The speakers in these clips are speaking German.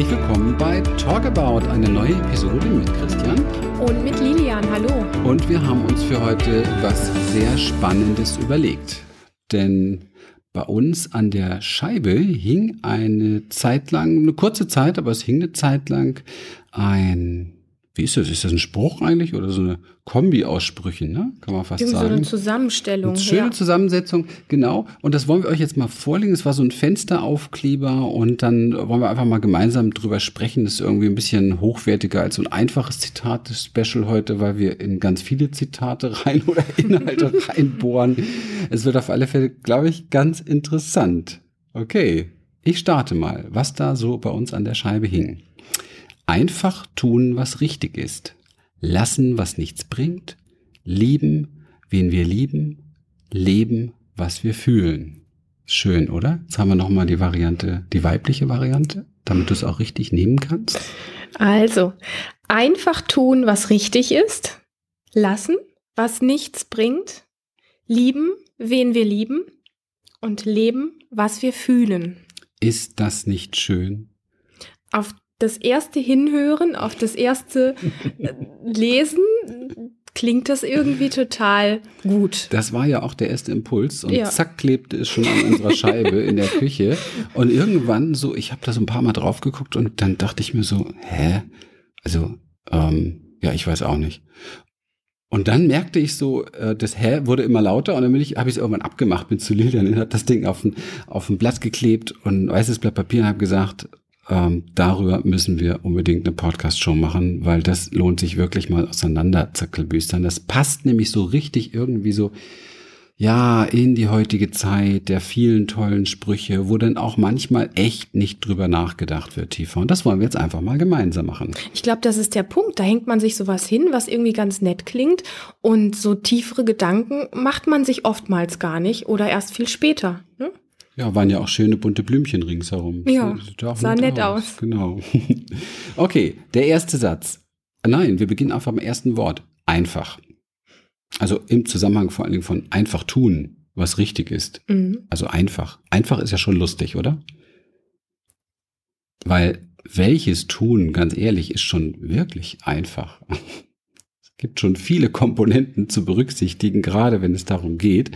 Herzlich willkommen bei Talk About, eine neue Episode mit Christian. Und mit Lilian, hallo. Und wir haben uns für heute was sehr Spannendes überlegt. Denn bei uns an der Scheibe hing eine Zeit lang, eine kurze Zeit, aber es hing eine Zeit lang ein wie ist das? Ist das ein Spruch eigentlich oder so eine Kombi aus Sprüchen, ne? Kann man fast Irgendwie sagen. So eine Zusammenstellung. Eine schöne ja. Zusammensetzung, genau. Und das wollen wir euch jetzt mal vorlegen. Es war so ein Fensteraufkleber und dann wollen wir einfach mal gemeinsam drüber sprechen. Das ist irgendwie ein bisschen hochwertiger als so ein einfaches Zitate-Special heute, weil wir in ganz viele Zitate rein oder Inhalte reinbohren. Es wird auf alle Fälle, glaube ich, ganz interessant. Okay, ich starte mal, was da so bei uns an der Scheibe hing. Einfach tun, was richtig ist. Lassen, was nichts bringt. Lieben, wen wir lieben. Leben, was wir fühlen. Schön, oder? Jetzt haben wir nochmal die Variante, die weibliche Variante, damit du es auch richtig nehmen kannst. Also, einfach tun, was richtig ist. Lassen, was nichts bringt. Lieben, wen wir lieben. Und leben, was wir fühlen. Ist das nicht schön? Auf das erste Hinhören, auf das erste äh, Lesen klingt das irgendwie total gut. Das war ja auch der erste Impuls und ja. zack klebte es schon an unserer Scheibe in der Küche und irgendwann so, ich habe da so ein paar Mal drauf geguckt und dann dachte ich mir so, hä? Also ähm, ja, ich weiß auch nicht. Und dann merkte ich so, äh, das Hä wurde immer lauter und dann bin ich, habe ich es irgendwann abgemacht, bin zu Lilian, hat das Ding auf ein, auf ein Blatt geklebt und ein weißes Blatt Papier und habe gesagt, ähm, darüber müssen wir unbedingt eine Podcast-Show machen, weil das lohnt sich wirklich mal auseinander zerkelbüstern. Das passt nämlich so richtig irgendwie so, ja, in die heutige Zeit der vielen tollen Sprüche, wo dann auch manchmal echt nicht drüber nachgedacht wird tiefer. Und das wollen wir jetzt einfach mal gemeinsam machen. Ich glaube, das ist der Punkt. Da hängt man sich sowas hin, was irgendwie ganz nett klingt. Und so tiefere Gedanken macht man sich oftmals gar nicht oder erst viel später. Ne? Ja, waren ja auch schöne bunte Blümchen ringsherum. Ja, sah nett aus. aus. Genau. okay, der erste Satz. Nein, wir beginnen einfach beim ersten Wort. Einfach. Also im Zusammenhang vor allen Dingen von einfach tun, was richtig ist. Mhm. Also einfach. Einfach ist ja schon lustig, oder? Weil welches tun, ganz ehrlich, ist schon wirklich einfach. Es gibt schon viele Komponenten zu berücksichtigen, gerade wenn es darum geht,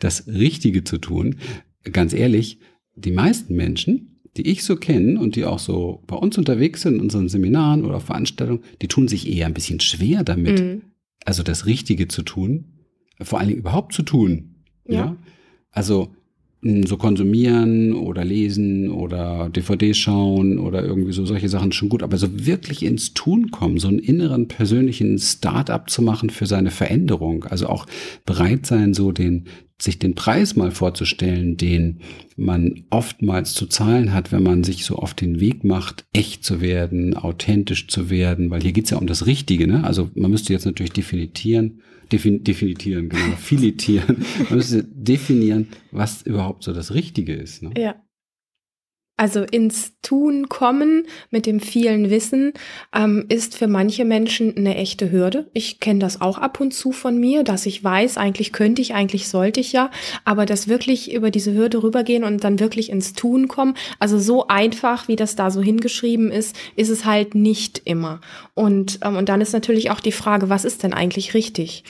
das Richtige zu tun ganz ehrlich, die meisten Menschen, die ich so kenne und die auch so bei uns unterwegs sind, in unseren Seminaren oder Veranstaltungen, die tun sich eher ein bisschen schwer damit, mhm. also das Richtige zu tun, vor allen Dingen überhaupt zu tun. Ja. ja? Also so konsumieren oder lesen oder DVD schauen oder irgendwie so solche Sachen schon gut, aber so wirklich ins Tun kommen, so einen inneren persönlichen Start-up zu machen für seine Veränderung, also auch bereit sein, so den sich den Preis mal vorzustellen, den man oftmals zu zahlen hat, wenn man sich so auf den Weg macht, echt zu werden, authentisch zu werden, weil hier geht's ja um das Richtige, ne? Also man müsste jetzt natürlich definieren, defin, definieren, genau, filetieren, man müsste definieren, was überhaupt so das Richtige ist. Ne? Ja. Also ins Tun kommen mit dem vielen Wissen ähm, ist für manche Menschen eine echte Hürde. Ich kenne das auch ab und zu von mir, dass ich weiß, eigentlich könnte ich, eigentlich sollte ich ja, aber das wirklich über diese Hürde rübergehen und dann wirklich ins Tun kommen, also so einfach, wie das da so hingeschrieben ist, ist es halt nicht immer. Und, ähm, und dann ist natürlich auch die Frage, was ist denn eigentlich richtig?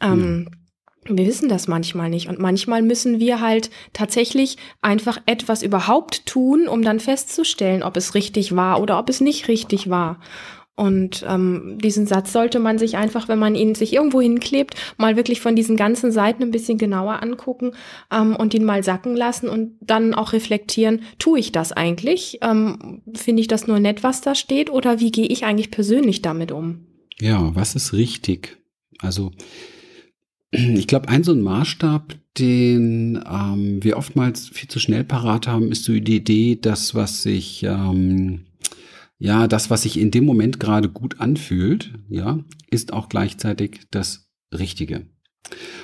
Ähm, ja wir wissen das manchmal nicht. Und manchmal müssen wir halt tatsächlich einfach etwas überhaupt tun, um dann festzustellen, ob es richtig war oder ob es nicht richtig war. Und ähm, diesen Satz sollte man sich einfach, wenn man ihn sich irgendwo hinklebt, mal wirklich von diesen ganzen Seiten ein bisschen genauer angucken ähm, und ihn mal sacken lassen und dann auch reflektieren, tue ich das eigentlich? Ähm, Finde ich das nur nett, was da steht? Oder wie gehe ich eigentlich persönlich damit um? Ja, was ist richtig? Also ich glaube, ein so ein Maßstab, den ähm, wir oftmals viel zu schnell parat haben, ist so die Idee, das, was sich, ähm, ja, das, was sich in dem Moment gerade gut anfühlt, ja, ist auch gleichzeitig das Richtige.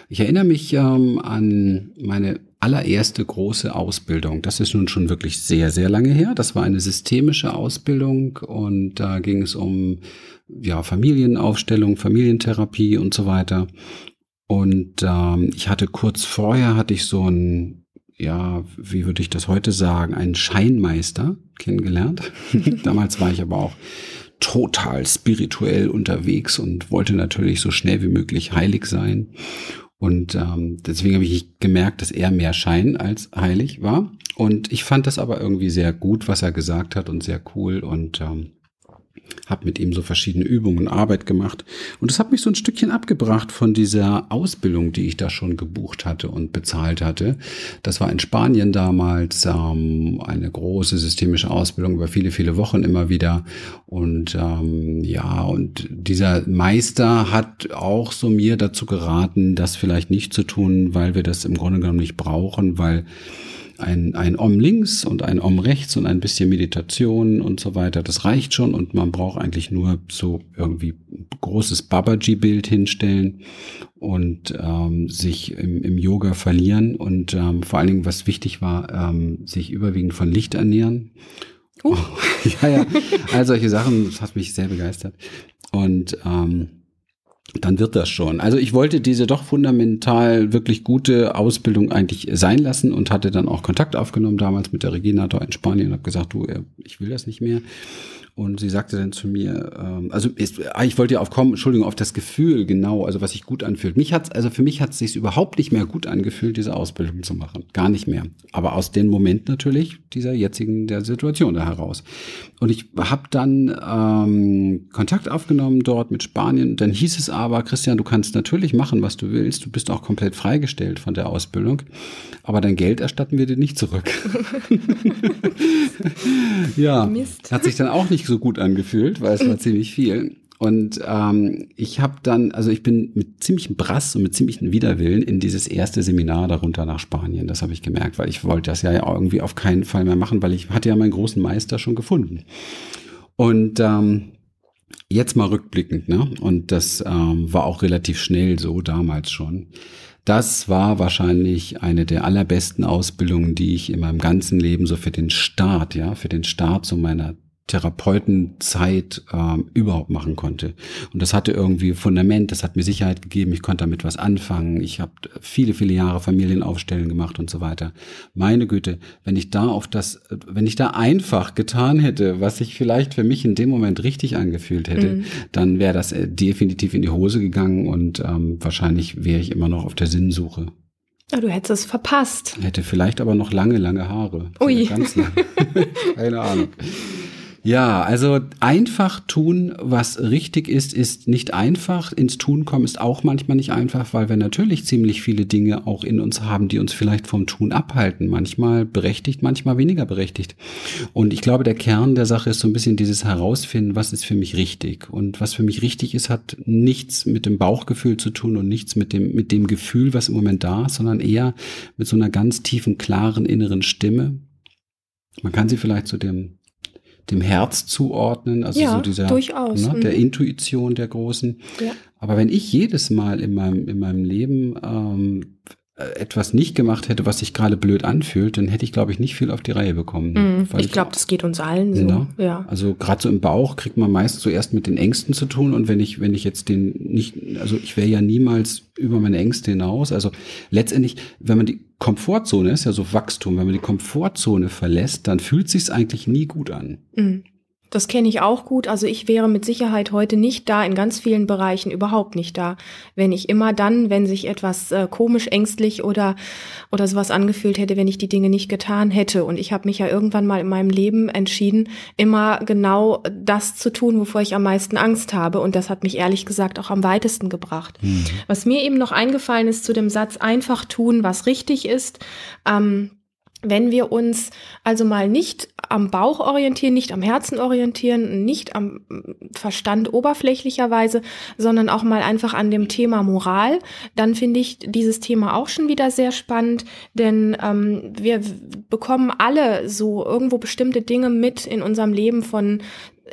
Ich erinnere mich ähm, an meine allererste große Ausbildung. Das ist nun schon wirklich sehr, sehr lange her. Das war eine systemische Ausbildung und da ging es um ja, Familienaufstellung, Familientherapie und so weiter. Und ähm, ich hatte kurz vorher hatte ich so ein ja, wie würde ich das heute sagen, einen Scheinmeister kennengelernt. Damals war ich aber auch total spirituell unterwegs und wollte natürlich so schnell wie möglich heilig sein. Und ähm, deswegen habe ich gemerkt, dass er mehr Schein als heilig war. Und ich fand das aber irgendwie sehr gut, was er gesagt hat und sehr cool. Und ähm, habe mit ihm so verschiedene Übungen und Arbeit gemacht. Und das hat mich so ein Stückchen abgebracht von dieser Ausbildung, die ich da schon gebucht hatte und bezahlt hatte. Das war in Spanien damals ähm, eine große systemische Ausbildung über viele, viele Wochen immer wieder. Und ähm, ja, und dieser Meister hat auch so mir dazu geraten, das vielleicht nicht zu tun, weil wir das im Grunde genommen nicht brauchen, weil ein, ein Om links und ein Om rechts und ein bisschen Meditation und so weiter. Das reicht schon und man braucht eigentlich nur so irgendwie großes Babaji-Bild hinstellen und ähm, sich im, im Yoga verlieren und ähm, vor allen Dingen, was wichtig war, ähm, sich überwiegend von Licht ernähren. Uh. ja, ja, all solche Sachen, das hat mich sehr begeistert. Und ähm, dann wird das schon. Also ich wollte diese doch fundamental wirklich gute Ausbildung eigentlich sein lassen und hatte dann auch Kontakt aufgenommen damals mit der Regina da in Spanien und habe gesagt, du, äh, ich will das nicht mehr. Und sie sagte dann zu mir, ähm, also ist, ah, ich wollte ja auf kommen, Entschuldigung, auf das Gefühl genau, also was sich gut anfühlt. Mich hat's, also für mich hat es sich überhaupt nicht mehr gut angefühlt, diese Ausbildung zu machen. Gar nicht mehr. Aber aus dem Moment natürlich dieser jetzigen der Situation da heraus. Und ich habe dann ähm, Kontakt aufgenommen dort mit Spanien. Dann hieß es aber, Christian, du kannst natürlich machen, was du willst. Du bist auch komplett freigestellt von der Ausbildung. Aber dein Geld erstatten wir dir nicht zurück. ja, Mist. hat sich dann auch nicht so gut angefühlt, weil es war ziemlich viel. Und ähm, ich habe dann, also ich bin mit ziemlichem Brass und mit ziemlichem Widerwillen in dieses erste Seminar darunter nach Spanien. Das habe ich gemerkt, weil ich wollte das ja irgendwie auf keinen Fall mehr machen, weil ich hatte ja meinen großen Meister schon gefunden. Und ähm, jetzt mal rückblickend, ne? Und das ähm, war auch relativ schnell so damals schon. Das war wahrscheinlich eine der allerbesten Ausbildungen, die ich in meinem ganzen Leben so für den Start, ja, für den Start so meiner Therapeutenzeit ähm, überhaupt machen konnte. Und das hatte irgendwie Fundament, das hat mir Sicherheit gegeben, ich konnte damit was anfangen. Ich habe viele, viele Jahre Familienaufstellen gemacht und so weiter. Meine Güte, wenn ich da auf das, wenn ich da einfach getan hätte, was sich vielleicht für mich in dem Moment richtig angefühlt hätte, mhm. dann wäre das äh, definitiv in die Hose gegangen und ähm, wahrscheinlich wäre ich immer noch auf der Sinnsuche. Ja, du hättest es verpasst. Hätte vielleicht aber noch lange, lange Haare. Ui. Ganz lange. Keine Ahnung. Ja, also einfach tun, was richtig ist, ist nicht einfach. Ins Tun kommen ist auch manchmal nicht einfach, weil wir natürlich ziemlich viele Dinge auch in uns haben, die uns vielleicht vom Tun abhalten. Manchmal berechtigt, manchmal weniger berechtigt. Und ich glaube, der Kern der Sache ist so ein bisschen dieses Herausfinden, was ist für mich richtig. Und was für mich richtig ist, hat nichts mit dem Bauchgefühl zu tun und nichts mit dem, mit dem Gefühl, was im Moment da ist, sondern eher mit so einer ganz tiefen, klaren inneren Stimme. Man kann sie vielleicht zu dem dem Herz zuordnen, also ja, so dieser durchaus. Ne, der mhm. Intuition der Großen. Ja. Aber wenn ich jedes Mal in meinem, in meinem Leben ähm, äh, etwas nicht gemacht hätte, was sich gerade blöd anfühlt, dann hätte ich, glaube ich, nicht viel auf die Reihe bekommen. Mm, ich glaube, das geht uns allen so. Ne? Ja. Also gerade so im Bauch kriegt man meist zuerst mit den Ängsten zu tun und wenn ich, wenn ich jetzt den nicht, also ich wäre ja niemals über meine Ängste hinaus. Also letztendlich, wenn man die Komfortzone ist ja so Wachstum, wenn man die Komfortzone verlässt, dann fühlt sich's eigentlich nie gut an. Mm. Das kenne ich auch gut. Also ich wäre mit Sicherheit heute nicht da, in ganz vielen Bereichen überhaupt nicht da. Wenn ich immer dann, wenn sich etwas äh, komisch, ängstlich oder, oder sowas angefühlt hätte, wenn ich die Dinge nicht getan hätte. Und ich habe mich ja irgendwann mal in meinem Leben entschieden, immer genau das zu tun, wovor ich am meisten Angst habe. Und das hat mich ehrlich gesagt auch am weitesten gebracht. Mhm. Was mir eben noch eingefallen ist zu dem Satz, einfach tun, was richtig ist. Ähm, wenn wir uns also mal nicht am Bauch orientieren, nicht am Herzen orientieren, nicht am Verstand oberflächlicherweise, sondern auch mal einfach an dem Thema Moral, dann finde ich dieses Thema auch schon wieder sehr spannend, denn ähm, wir bekommen alle so irgendwo bestimmte Dinge mit in unserem Leben von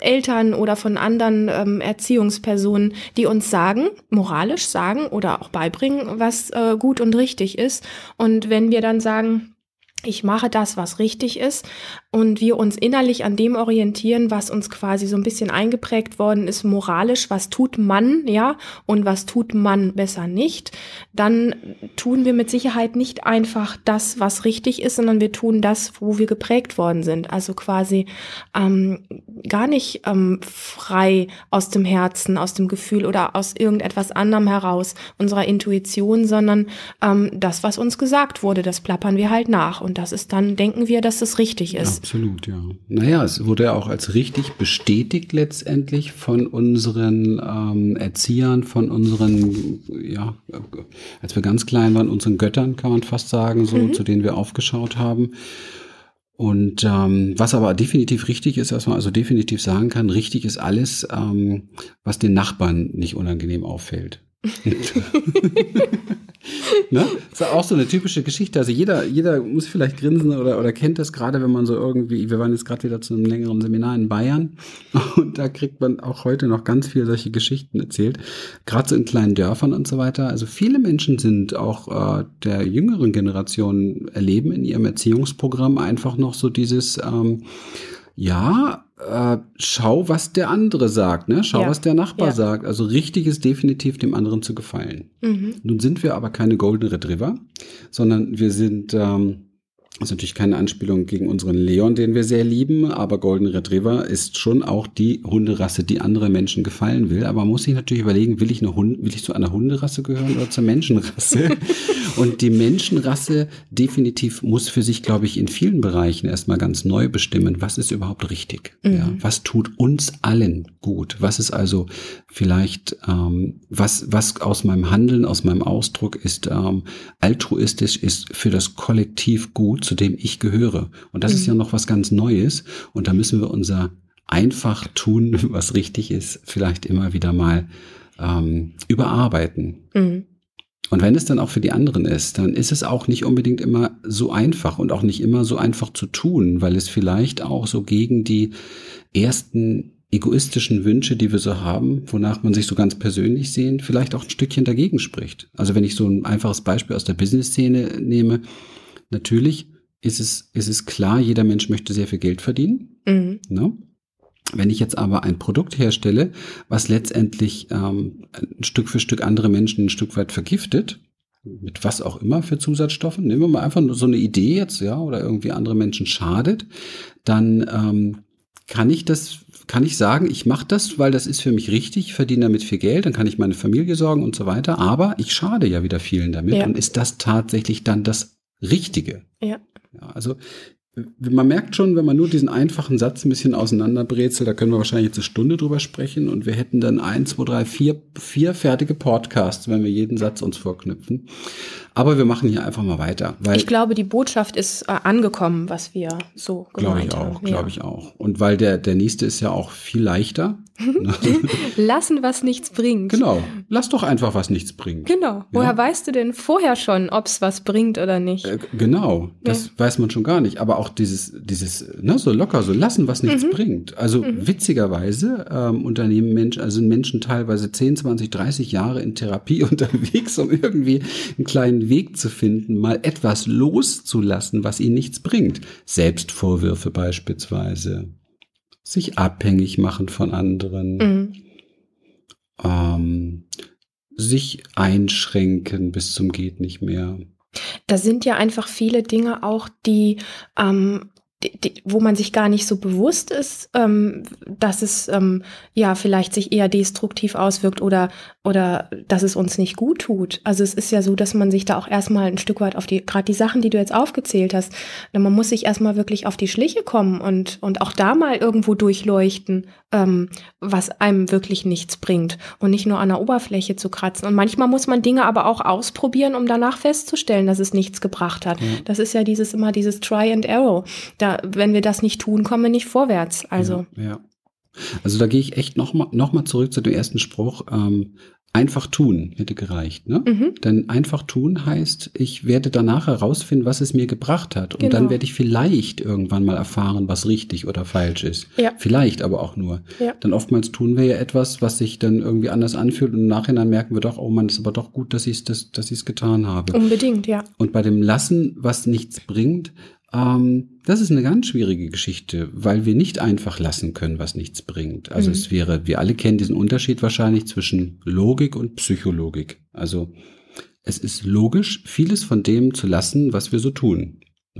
Eltern oder von anderen ähm, Erziehungspersonen, die uns sagen, moralisch sagen oder auch beibringen, was äh, gut und richtig ist. Und wenn wir dann sagen, ich mache das, was richtig ist und wir uns innerlich an dem orientieren, was uns quasi so ein bisschen eingeprägt worden ist, moralisch, was tut man, ja, und was tut man besser nicht, dann tun wir mit Sicherheit nicht einfach das, was richtig ist, sondern wir tun das, wo wir geprägt worden sind. Also quasi ähm, gar nicht ähm, frei aus dem Herzen, aus dem Gefühl oder aus irgendetwas anderem heraus, unserer Intuition, sondern ähm, das, was uns gesagt wurde, das plappern wir halt nach. Und das ist dann, denken wir, dass es richtig ist. Absolut, ja. Naja, es wurde ja auch als richtig bestätigt letztendlich von unseren ähm, Erziehern, von unseren, ja, als wir ganz klein waren, unseren Göttern, kann man fast sagen, so, mhm. zu denen wir aufgeschaut haben. Und ähm, was aber definitiv richtig ist, was man also definitiv sagen kann, richtig ist alles, ähm, was den Nachbarn nicht unangenehm auffällt. ne? Das ist auch so eine typische Geschichte. Also jeder, jeder muss vielleicht grinsen oder, oder kennt das gerade, wenn man so irgendwie, wir waren jetzt gerade wieder zu einem längeren Seminar in Bayern und da kriegt man auch heute noch ganz viel solche Geschichten erzählt. Gerade so in kleinen Dörfern und so weiter. Also viele Menschen sind auch äh, der jüngeren Generation erleben in ihrem Erziehungsprogramm einfach noch so dieses, ähm, ja, äh, schau, was der andere sagt, ne? Schau, ja. was der Nachbar ja. sagt. Also richtig ist definitiv dem anderen zu gefallen. Mhm. Nun sind wir aber keine Golden Retriever, sondern wir sind ähm, das ist natürlich keine Anspielung gegen unseren Leon, den wir sehr lieben, aber Golden Retriever ist schon auch die Hunderasse, die andere Menschen gefallen will. Aber man muss sich natürlich überlegen, will ich, eine Hund, will ich zu einer Hunderasse gehören oder zur Menschenrasse? Und die Menschenrasse definitiv muss für sich, glaube ich, in vielen Bereichen erstmal ganz neu bestimmen, was ist überhaupt richtig? Mhm. Ja, was tut uns allen gut? Was ist also vielleicht, ähm, was, was aus meinem Handeln, aus meinem Ausdruck ist ähm, altruistisch, ist für das Kollektiv gut? zu dem ich gehöre. Und das mhm. ist ja noch was ganz Neues. Und da müssen wir unser einfach tun, was richtig ist, vielleicht immer wieder mal ähm, überarbeiten. Mhm. Und wenn es dann auch für die anderen ist, dann ist es auch nicht unbedingt immer so einfach und auch nicht immer so einfach zu tun, weil es vielleicht auch so gegen die ersten egoistischen Wünsche, die wir so haben, wonach man sich so ganz persönlich sehen, vielleicht auch ein Stückchen dagegen spricht. Also wenn ich so ein einfaches Beispiel aus der Business-Szene nehme, natürlich ist es, ist es klar, jeder Mensch möchte sehr viel Geld verdienen. Mhm. Ne? Wenn ich jetzt aber ein Produkt herstelle, was letztendlich ähm, Stück für Stück andere Menschen ein Stück weit vergiftet, mit was auch immer für Zusatzstoffen, nehmen wir mal einfach nur so eine Idee jetzt, ja, oder irgendwie andere Menschen schadet, dann ähm, kann ich das, kann ich sagen, ich mache das, weil das ist für mich richtig, verdiene damit viel Geld, dann kann ich meine Familie sorgen und so weiter, aber ich schade ja wieder vielen damit ja. und ist das tatsächlich dann das Richtige? Ja. Ja, also man merkt schon, wenn man nur diesen einfachen Satz ein bisschen auseinanderbrezelt, da können wir wahrscheinlich jetzt eine Stunde drüber sprechen und wir hätten dann ein, zwei, drei, vier, vier fertige Podcasts, wenn wir jeden Satz uns vorknüpfen. Aber wir machen hier einfach mal weiter. Weil ich glaube, die Botschaft ist äh, angekommen, was wir so gemeint glaube ich auch, Glaube ich auch. Und weil der, der nächste ist ja auch viel leichter. Lassen, was nichts bringt. Genau. Lass doch einfach, was nichts bringt. Genau. Woher ja? weißt du denn vorher schon, ob es was bringt oder nicht? Äh, genau. Das ja. weiß man schon gar nicht. Aber auch dieses, dieses, ne, so locker, so lassen, was nichts mhm. bringt. Also mhm. witzigerweise ähm, unternehmen Menschen, also sind Menschen teilweise 10, 20, 30 Jahre in Therapie unterwegs, um irgendwie einen kleinen Weg zu finden, mal etwas loszulassen, was ihnen nichts bringt. Selbstvorwürfe beispielsweise, sich abhängig machen von anderen, mhm. ähm, sich einschränken bis zum geht nicht mehr. Da sind ja einfach viele Dinge auch, die ähm, die, wo man sich gar nicht so bewusst ist, ähm, dass es ähm, ja vielleicht sich eher destruktiv auswirkt oder oder dass es uns nicht gut tut. Also es ist ja so, dass man sich da auch erstmal ein Stück weit auf die gerade die Sachen, die du jetzt aufgezählt hast, man muss sich erstmal wirklich auf die Schliche kommen und und auch da mal irgendwo durchleuchten, ähm, was einem wirklich nichts bringt und nicht nur an der Oberfläche zu kratzen. Und manchmal muss man Dinge aber auch ausprobieren, um danach festzustellen, dass es nichts gebracht hat. Mhm. Das ist ja dieses immer dieses Try and Arrow. Da, wenn wir das nicht tun, kommen wir nicht vorwärts. Also ja. ja. Also da gehe ich echt noch mal, noch mal zurück zu dem ersten Spruch. Ähm, Einfach tun hätte gereicht, ne? Mhm. Denn einfach tun heißt, ich werde danach herausfinden, was es mir gebracht hat. Und genau. dann werde ich vielleicht irgendwann mal erfahren, was richtig oder falsch ist. Ja. Vielleicht aber auch nur. Ja. Denn oftmals tun wir ja etwas, was sich dann irgendwie anders anfühlt und im Nachhinein merken wir doch, oh man, ist aber doch gut, dass ich es das, dass ich's getan habe. Unbedingt, ja. Und bei dem Lassen, was nichts bringt, Ähm, das ist eine ganz schwierige Geschichte, weil wir nicht einfach lassen können, was nichts bringt. Also Mhm. es wäre, wir alle kennen diesen Unterschied wahrscheinlich zwischen Logik und Psychologik. Also es ist logisch, vieles von dem zu lassen, was wir so tun.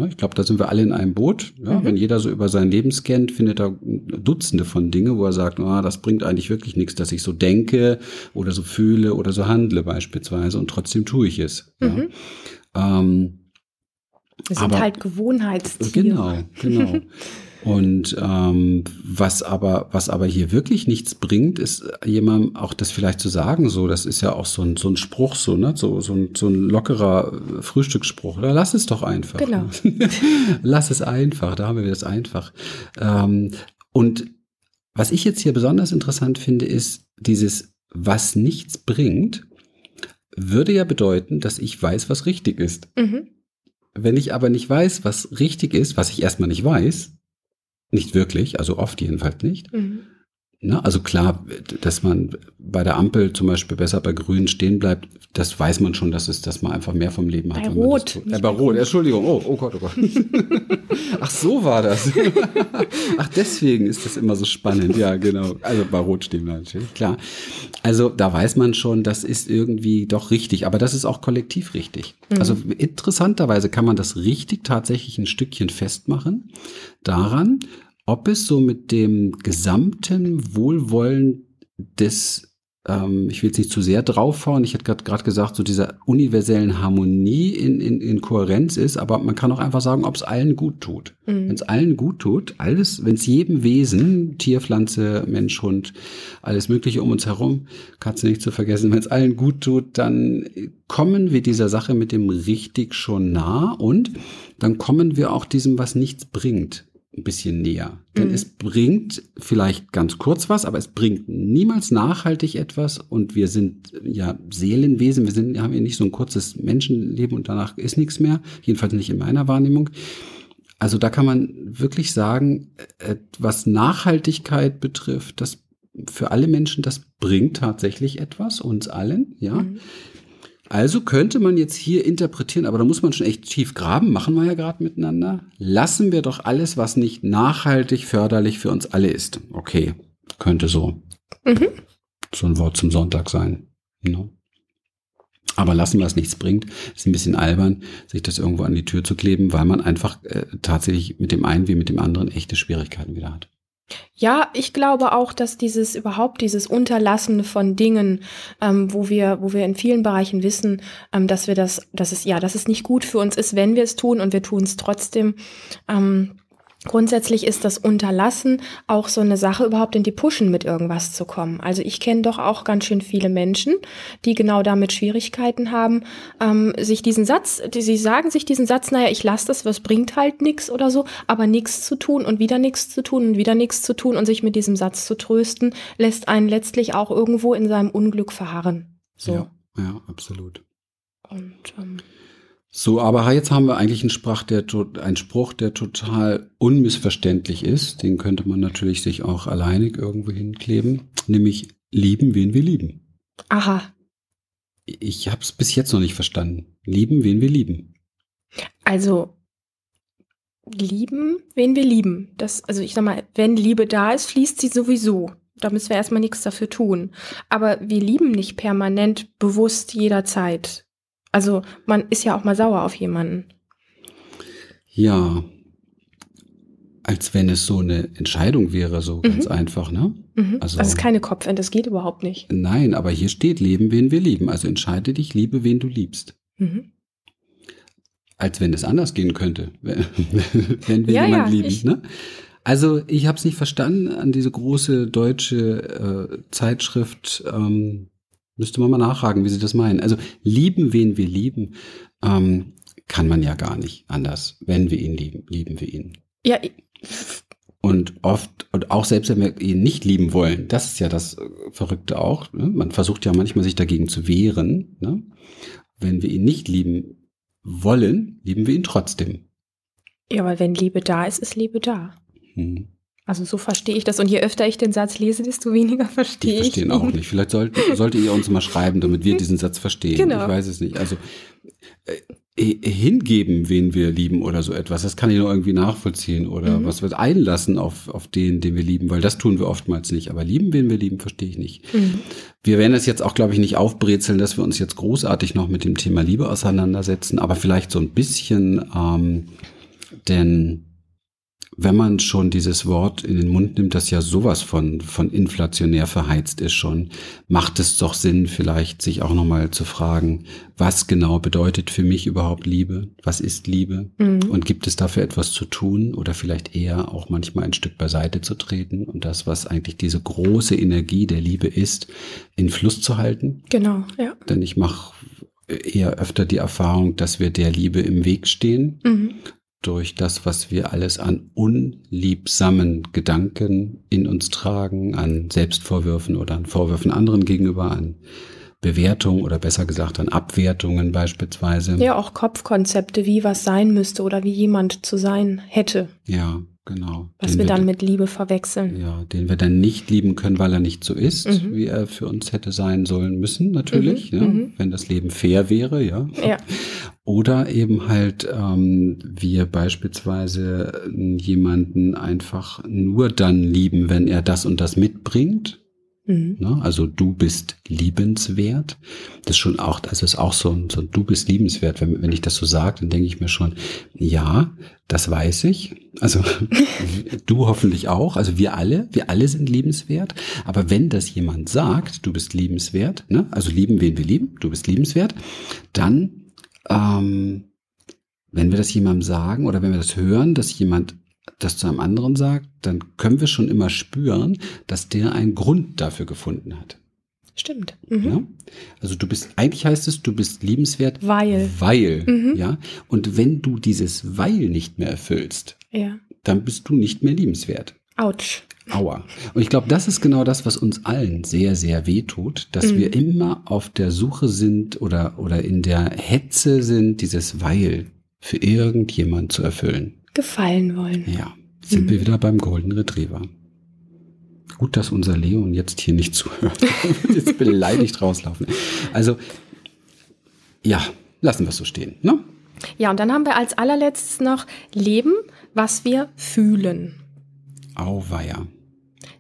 Ich glaube, da sind wir alle in einem Boot. Ja, Mhm. Wenn jeder so über sein Leben scannt, findet er Dutzende von Dinge, wo er sagt, ah, das bringt eigentlich wirklich nichts, dass ich so denke oder so fühle oder so handle beispielsweise und trotzdem tue ich es. Mhm. Ja. Ähm, Wir sind Aber- halt Gewohnheitstiere. Genau, genau. Und ähm, was aber, was aber hier wirklich nichts bringt, ist jemandem auch das vielleicht zu sagen, so, das ist ja auch so ein, so ein Spruch, so, ne, so, so ein, so ein lockerer äh, Frühstücksspruch. Oder lass es doch einfach. Genau. lass es einfach, da haben wir das einfach. Ähm, und was ich jetzt hier besonders interessant finde, ist dieses, was nichts bringt, würde ja bedeuten, dass ich weiß, was richtig ist. Mhm. Wenn ich aber nicht weiß, was richtig ist, was ich erstmal nicht weiß, nicht wirklich, also oft jedenfalls nicht. Mhm. Ne? Also klar, dass man bei der Ampel zum Beispiel besser bei Grün stehen bleibt, das weiß man schon, dass es, dass man einfach mehr vom Leben hat. Bei wenn man das Rot, Äh, bei bei Rot. Entschuldigung. Oh, oh Gott, oh Gott. Ach, so war das. Ach, deswegen ist das immer so spannend. Ja, genau. Also bei Rot stehen wir natürlich, klar. Also da weiß man schon, das ist irgendwie doch richtig, aber das ist auch kollektiv richtig. Mhm. Also interessanterweise kann man das richtig tatsächlich ein Stückchen festmachen daran, ob es so mit dem gesamten Wohlwollen des, ähm, ich will jetzt nicht zu sehr draufhauen, ich hätte gerade gesagt, so dieser universellen Harmonie in, in, in Kohärenz ist, aber man kann auch einfach sagen, ob es allen gut tut. Mhm. Wenn es allen gut tut, alles, wenn es jedem Wesen, Tier, Pflanze, Mensch, Hund, alles Mögliche um uns herum, Katze nicht zu vergessen, wenn es allen gut tut, dann kommen wir dieser Sache mit dem richtig schon nah und dann kommen wir auch diesem, was nichts bringt, ein bisschen näher. Denn Mhm. es bringt vielleicht ganz kurz was, aber es bringt niemals nachhaltig etwas und wir sind ja Seelenwesen, wir sind, haben ja nicht so ein kurzes Menschenleben und danach ist nichts mehr, jedenfalls nicht in meiner Wahrnehmung. Also da kann man wirklich sagen, äh, was Nachhaltigkeit betrifft, das für alle Menschen, das bringt tatsächlich etwas, uns allen, ja. Mhm. Also könnte man jetzt hier interpretieren, aber da muss man schon echt tief graben, machen wir ja gerade miteinander. Lassen wir doch alles, was nicht nachhaltig förderlich für uns alle ist. Okay, könnte so, Mhm. so ein Wort zum Sonntag sein. Ne? Aber lassen, was nichts bringt, ist ein bisschen albern, sich das irgendwo an die Tür zu kleben, weil man einfach äh, tatsächlich mit dem einen wie mit dem anderen echte Schwierigkeiten wieder hat. Ja, ich glaube auch, dass dieses überhaupt dieses Unterlassen von Dingen, ähm, wo wir, wo wir in vielen Bereichen wissen, ähm, dass wir das, dass es ja, dass es nicht gut für uns ist, wenn wir es tun und wir tun es trotzdem. Ähm, Grundsätzlich ist das Unterlassen auch so eine Sache, überhaupt in die Pushen mit irgendwas zu kommen. Also ich kenne doch auch ganz schön viele Menschen, die genau damit Schwierigkeiten haben, ähm, sich diesen Satz, die, sie sagen sich diesen Satz, naja, ich lasse das, was bringt halt nichts oder so, aber nichts zu tun und wieder nichts zu tun und wieder nichts zu tun und sich mit diesem Satz zu trösten, lässt einen letztlich auch irgendwo in seinem Unglück verharren. So. Ja, ja, absolut. Und ähm, So, aber jetzt haben wir eigentlich einen, Sprach, der, einen Spruch, der total unmissverständlich ist. Den könnte man natürlich sich auch alleinig irgendwo hinkleben. Nämlich lieben, wen wir lieben. aha, Ich habe es bis jetzt noch nicht verstanden. Lieben, wen wir lieben. Also lieben, wen wir lieben. Das, also ich sag mal, wenn Liebe da ist, fließt sie sowieso. Da müssen wir erstmal nichts dafür tun. Aber wir lieben nicht permanent, bewusst jederzeit. Also man ist ja auch mal sauer auf jemanden. Ja, als wenn es so eine Entscheidung wäre, so ganz einfach, ne? Mhm. Also- Also, das ist keine Kopfend, das geht überhaupt nicht. Nein, aber hier steht, leben, wen wir lieben. Also entscheide dich, liebe, wen du liebst. Mhm. Als wenn es anders gehen könnte, wenn wenn wir Ja, jemanden ja, lieben. ich- ne? Also ich habe es nicht verstanden an diese große deutsche äh, Zeitschrift. Ähm, müsste man mal nachfragen, wie sie das meinen. Also lieben, wen wir lieben, ähm, kann man ja gar nicht anders. Wenn wir ihn lieben, lieben wir ihn. Ja, Und oft, und auch selbst wenn wir ihn nicht lieben wollen, das ist ja das äh, Verrückte auch. Ne? Man versucht ja manchmal sich dagegen zu wehren. Ne? Wenn wir ihn nicht lieben wollen, lieben wir ihn trotzdem. ja, weil wenn Liebe da ist, ist Liebe da. Hm. Also so verstehe ich das. Und je öfter ich den Satz lese, desto weniger verstehe ich. verstehen auch ihn. nicht. Vielleicht sollten, solltet ihr uns mal schreiben, damit wir diesen Satz verstehen. Genau. Ich weiß es nicht. Also äh, hingeben, wen wir lieben oder so etwas. Das kann ich nur irgendwie nachvollziehen oder mhm. was wird einlassen auf, auf den, den wir lieben, weil das tun wir oftmals nicht. Aber lieben, wen wir lieben, verstehe ich nicht. Mhm. Wir werden es jetzt auch, glaube ich, nicht aufbrezeln, dass wir uns jetzt großartig noch mit dem Thema Liebe auseinandersetzen, aber vielleicht so ein bisschen, ähm, denn wenn man schon dieses Wort in den Mund nimmt, das ja sowas von, von inflationär verheizt ist schon, macht es doch Sinn, vielleicht sich auch nochmal zu fragen, was genau bedeutet für mich überhaupt Liebe? Was ist Liebe? Mhm. Und gibt es dafür etwas zu tun oder vielleicht eher auch manchmal ein Stück beiseite zu treten und das, was eigentlich diese große Energie der Liebe ist, in Fluss zu halten? Genau, ja. Denn ich mache eher öfter die Erfahrung, dass wir der Liebe im Weg stehen mhm durch das, was wir alles an unliebsamen Gedanken in uns tragen, an Selbstvorwürfen oder an Vorwürfen anderen gegenüber, an Bewertungen oder besser gesagt an Abwertungen beispielsweise. Ja, auch Kopfkonzepte, wie was sein müsste oder wie jemand zu sein hätte. Ja, Genau. Was wir dann mit Liebe verwechseln. Ja, den wir dann nicht lieben können, weil er nicht so ist, mhm. wie er für uns hätte sein sollen müssen, natürlich, mhm. Ja, mhm. wenn das Leben fair wäre, ja. ja. Oder eben halt ähm, wir beispielsweise jemanden einfach nur dann lieben, wenn er das und das mitbringt. Mhm. Ne? Also du bist liebenswert. Das ist schon auch, das ist auch so ein, so ein du bist liebenswert. Wenn, wenn ich das so sage, dann denke ich mir schon, ja, das weiß ich. Also du hoffentlich auch. Also wir alle, wir alle sind liebenswert. Aber wenn das jemand sagt, du bist liebenswert, ne? also lieben, wen wir lieben, du bist liebenswert, dann, ähm, wenn wir das jemandem sagen oder wenn wir das hören, dass jemand das zu einem anderen sagt, dann können wir schon immer spüren, dass der einen Grund dafür gefunden hat. Stimmt. Mhm. Ja? Also du bist, eigentlich heißt es, du bist liebenswert, weil. Weil, mhm. ja. Und wenn du dieses Weil nicht mehr erfüllst, ja. dann bist du nicht mehr liebenswert. Autsch. Aua. Und ich glaube, das ist genau das, was uns allen sehr, sehr weh tut, dass mhm. wir immer auf der Suche sind oder, oder in der Hetze sind, dieses Weil für irgendjemand zu erfüllen gefallen wollen. Ja, sind mhm. wir wieder beim Golden Retriever. Gut, dass unser Leon jetzt hier nicht zuhört. jetzt beleidigt rauslaufen. Also, ja, lassen wir es so stehen. Ne? Ja, und dann haben wir als allerletztes noch Leben, was wir fühlen. Auweia.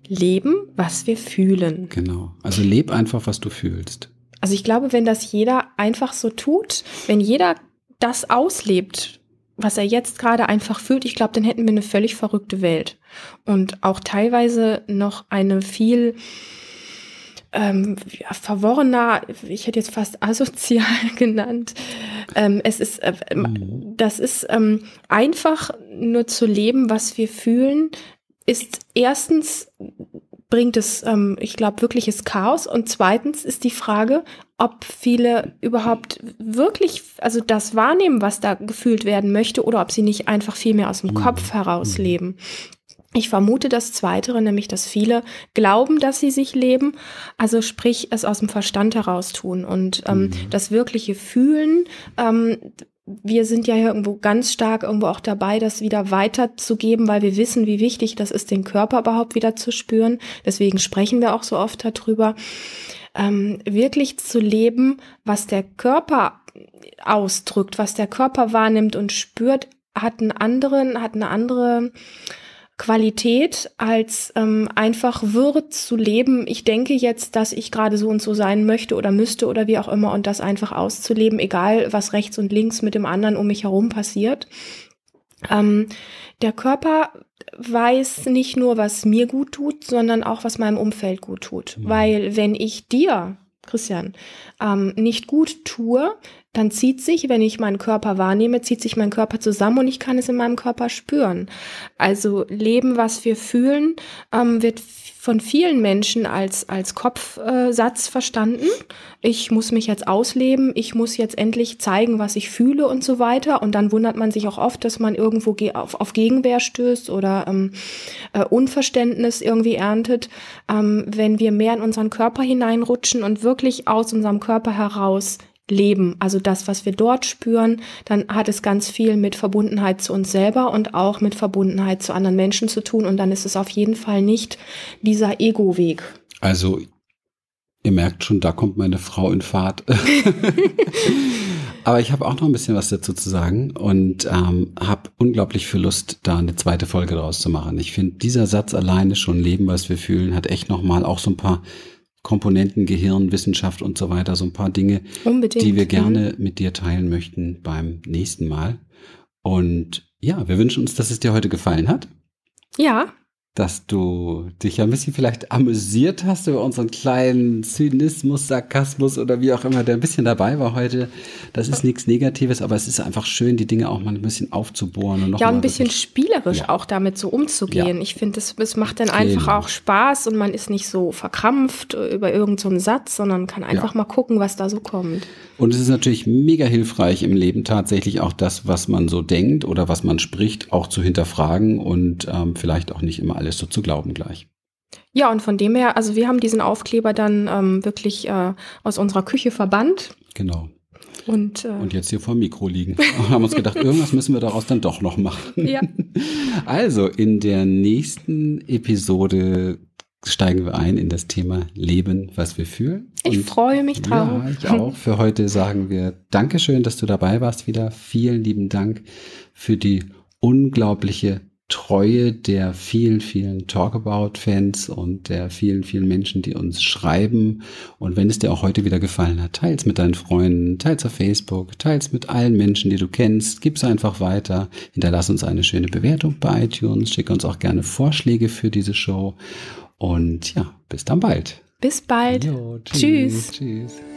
Leben, was wir fühlen. Genau. Also leb einfach, was du fühlst. Also ich glaube, wenn das jeder einfach so tut, wenn jeder das auslebt, was er jetzt gerade einfach fühlt, ich glaube, dann hätten wir eine völlig verrückte Welt. Und auch teilweise noch eine viel ähm, ja, verworrener, ich hätte jetzt fast asozial genannt. Ähm, es ist, äh, mhm. das ist ähm, einfach nur zu leben, was wir fühlen, ist erstens bringt es, ähm, ich glaube, wirkliches Chaos. Und zweitens ist die Frage, ob viele überhaupt wirklich, also das wahrnehmen, was da gefühlt werden möchte, oder ob sie nicht einfach viel mehr aus dem mhm. Kopf heraus mhm. leben. Ich vermute das Zweitere, nämlich dass viele glauben, dass sie sich leben, also sprich es aus dem Verstand heraus tun und ähm, mhm. das wirkliche Fühlen, ähm, wir sind ja irgendwo ganz stark irgendwo auch dabei, das wieder weiterzugeben, weil wir wissen, wie wichtig das ist, den Körper überhaupt wieder zu spüren. Deswegen sprechen wir auch so oft darüber, ähm, wirklich zu leben, was der Körper ausdrückt, was der Körper wahrnimmt und spürt, hat einen anderen, hat eine andere Qualität, als ähm, einfach Würde zu leben. Ich denke jetzt, dass ich gerade so und so sein möchte oder müsste oder wie auch immer und das einfach auszuleben, egal was rechts und links mit dem anderen um mich herum passiert. Ähm, der Körper weiß nicht nur, was mir gut tut, sondern auch, was meinem Umfeld gut tut. Mhm. Weil wenn ich dir Christian, ähm, nicht gut tue, dann zieht sich, wenn ich meinen Körper wahrnehme, zieht sich mein Körper zusammen und ich kann es in meinem Körper spüren. Also Leben, was wir fühlen, ähm, wird von vielen Menschen als, als Kopfsatz äh, verstanden. Ich muss mich jetzt ausleben, ich muss jetzt endlich zeigen, was ich fühle und so weiter. Und dann wundert man sich auch oft, dass man irgendwo auf, auf Gegenwehr stößt oder ähm, äh, Unverständnis irgendwie erntet, ähm, wenn wir mehr in unseren Körper hineinrutschen und wirklich aus unserem Körper heraus leben. Also das, was wir dort spüren, dann hat es ganz viel mit Verbundenheit zu uns selber und auch mit Verbundenheit zu anderen Menschen zu tun. Und dann ist es auf jeden Fall nicht dieser Ego-Weg. Also ihr merkt schon, da kommt meine Frau in Fahrt. Aber ich habe auch noch ein bisschen was dazu zu sagen und ähm, habe unglaublich viel Lust, da eine zweite Folge draus zu machen. Ich finde, dieser Satz alleine schon Leben, was wir fühlen, hat echt nochmal auch so ein paar Komponenten, Gehirn, Wissenschaft und so weiter, so ein paar Dinge, Unbedingt. die wir gerne mhm. mit dir teilen möchten beim nächsten Mal. Und ja, wir wünschen uns, dass es dir heute gefallen hat. Ja, dass du dich ja ein bisschen vielleicht amüsiert hast über unseren kleinen Zynismus, Sarkasmus oder wie auch immer, der ein bisschen dabei war heute. Das ist nichts Negatives, aber es ist einfach schön, die Dinge auch mal ein bisschen aufzubohren. Und noch ja, ein bisschen spielerisch ja. auch damit so umzugehen. Ja. Ich finde, es, es macht dann einfach genau. auch Spaß und man ist nicht so verkrampft über irgendeinen so Satz, sondern kann einfach ja. mal gucken, was da so kommt. Und es ist natürlich mega hilfreich im Leben tatsächlich auch das, was man so denkt oder was man spricht, auch zu hinterfragen und ähm, vielleicht auch nicht immer alles alles so zu glauben gleich. Ja, und von dem her, also wir haben diesen Aufkleber dann ähm, wirklich äh, aus unserer Küche verbannt. Genau. Und, äh, und jetzt hier vor dem Mikro liegen. Und haben uns gedacht, irgendwas müssen wir daraus dann doch noch machen. Ja. Also, in der nächsten Episode steigen wir ein in das Thema Leben, was wir fühlen. Ich und freue mich drauf. Ja, ich auch. Für heute sagen wir Dankeschön, dass du dabei warst wieder. Vielen lieben Dank für die unglaubliche Treue der vielen, vielen Talkabout-Fans und der vielen, vielen Menschen, die uns schreiben. Und wenn es dir auch heute wieder gefallen hat, teils mit deinen Freunden, teils auf Facebook, teils mit allen Menschen, die du kennst. Gib's einfach weiter. Hinterlass uns eine schöne Bewertung bei iTunes. Schick uns auch gerne Vorschläge für diese Show. Und ja, bis dann bald. Bis bald. Jo, tschüss. Tschüss. tschüss.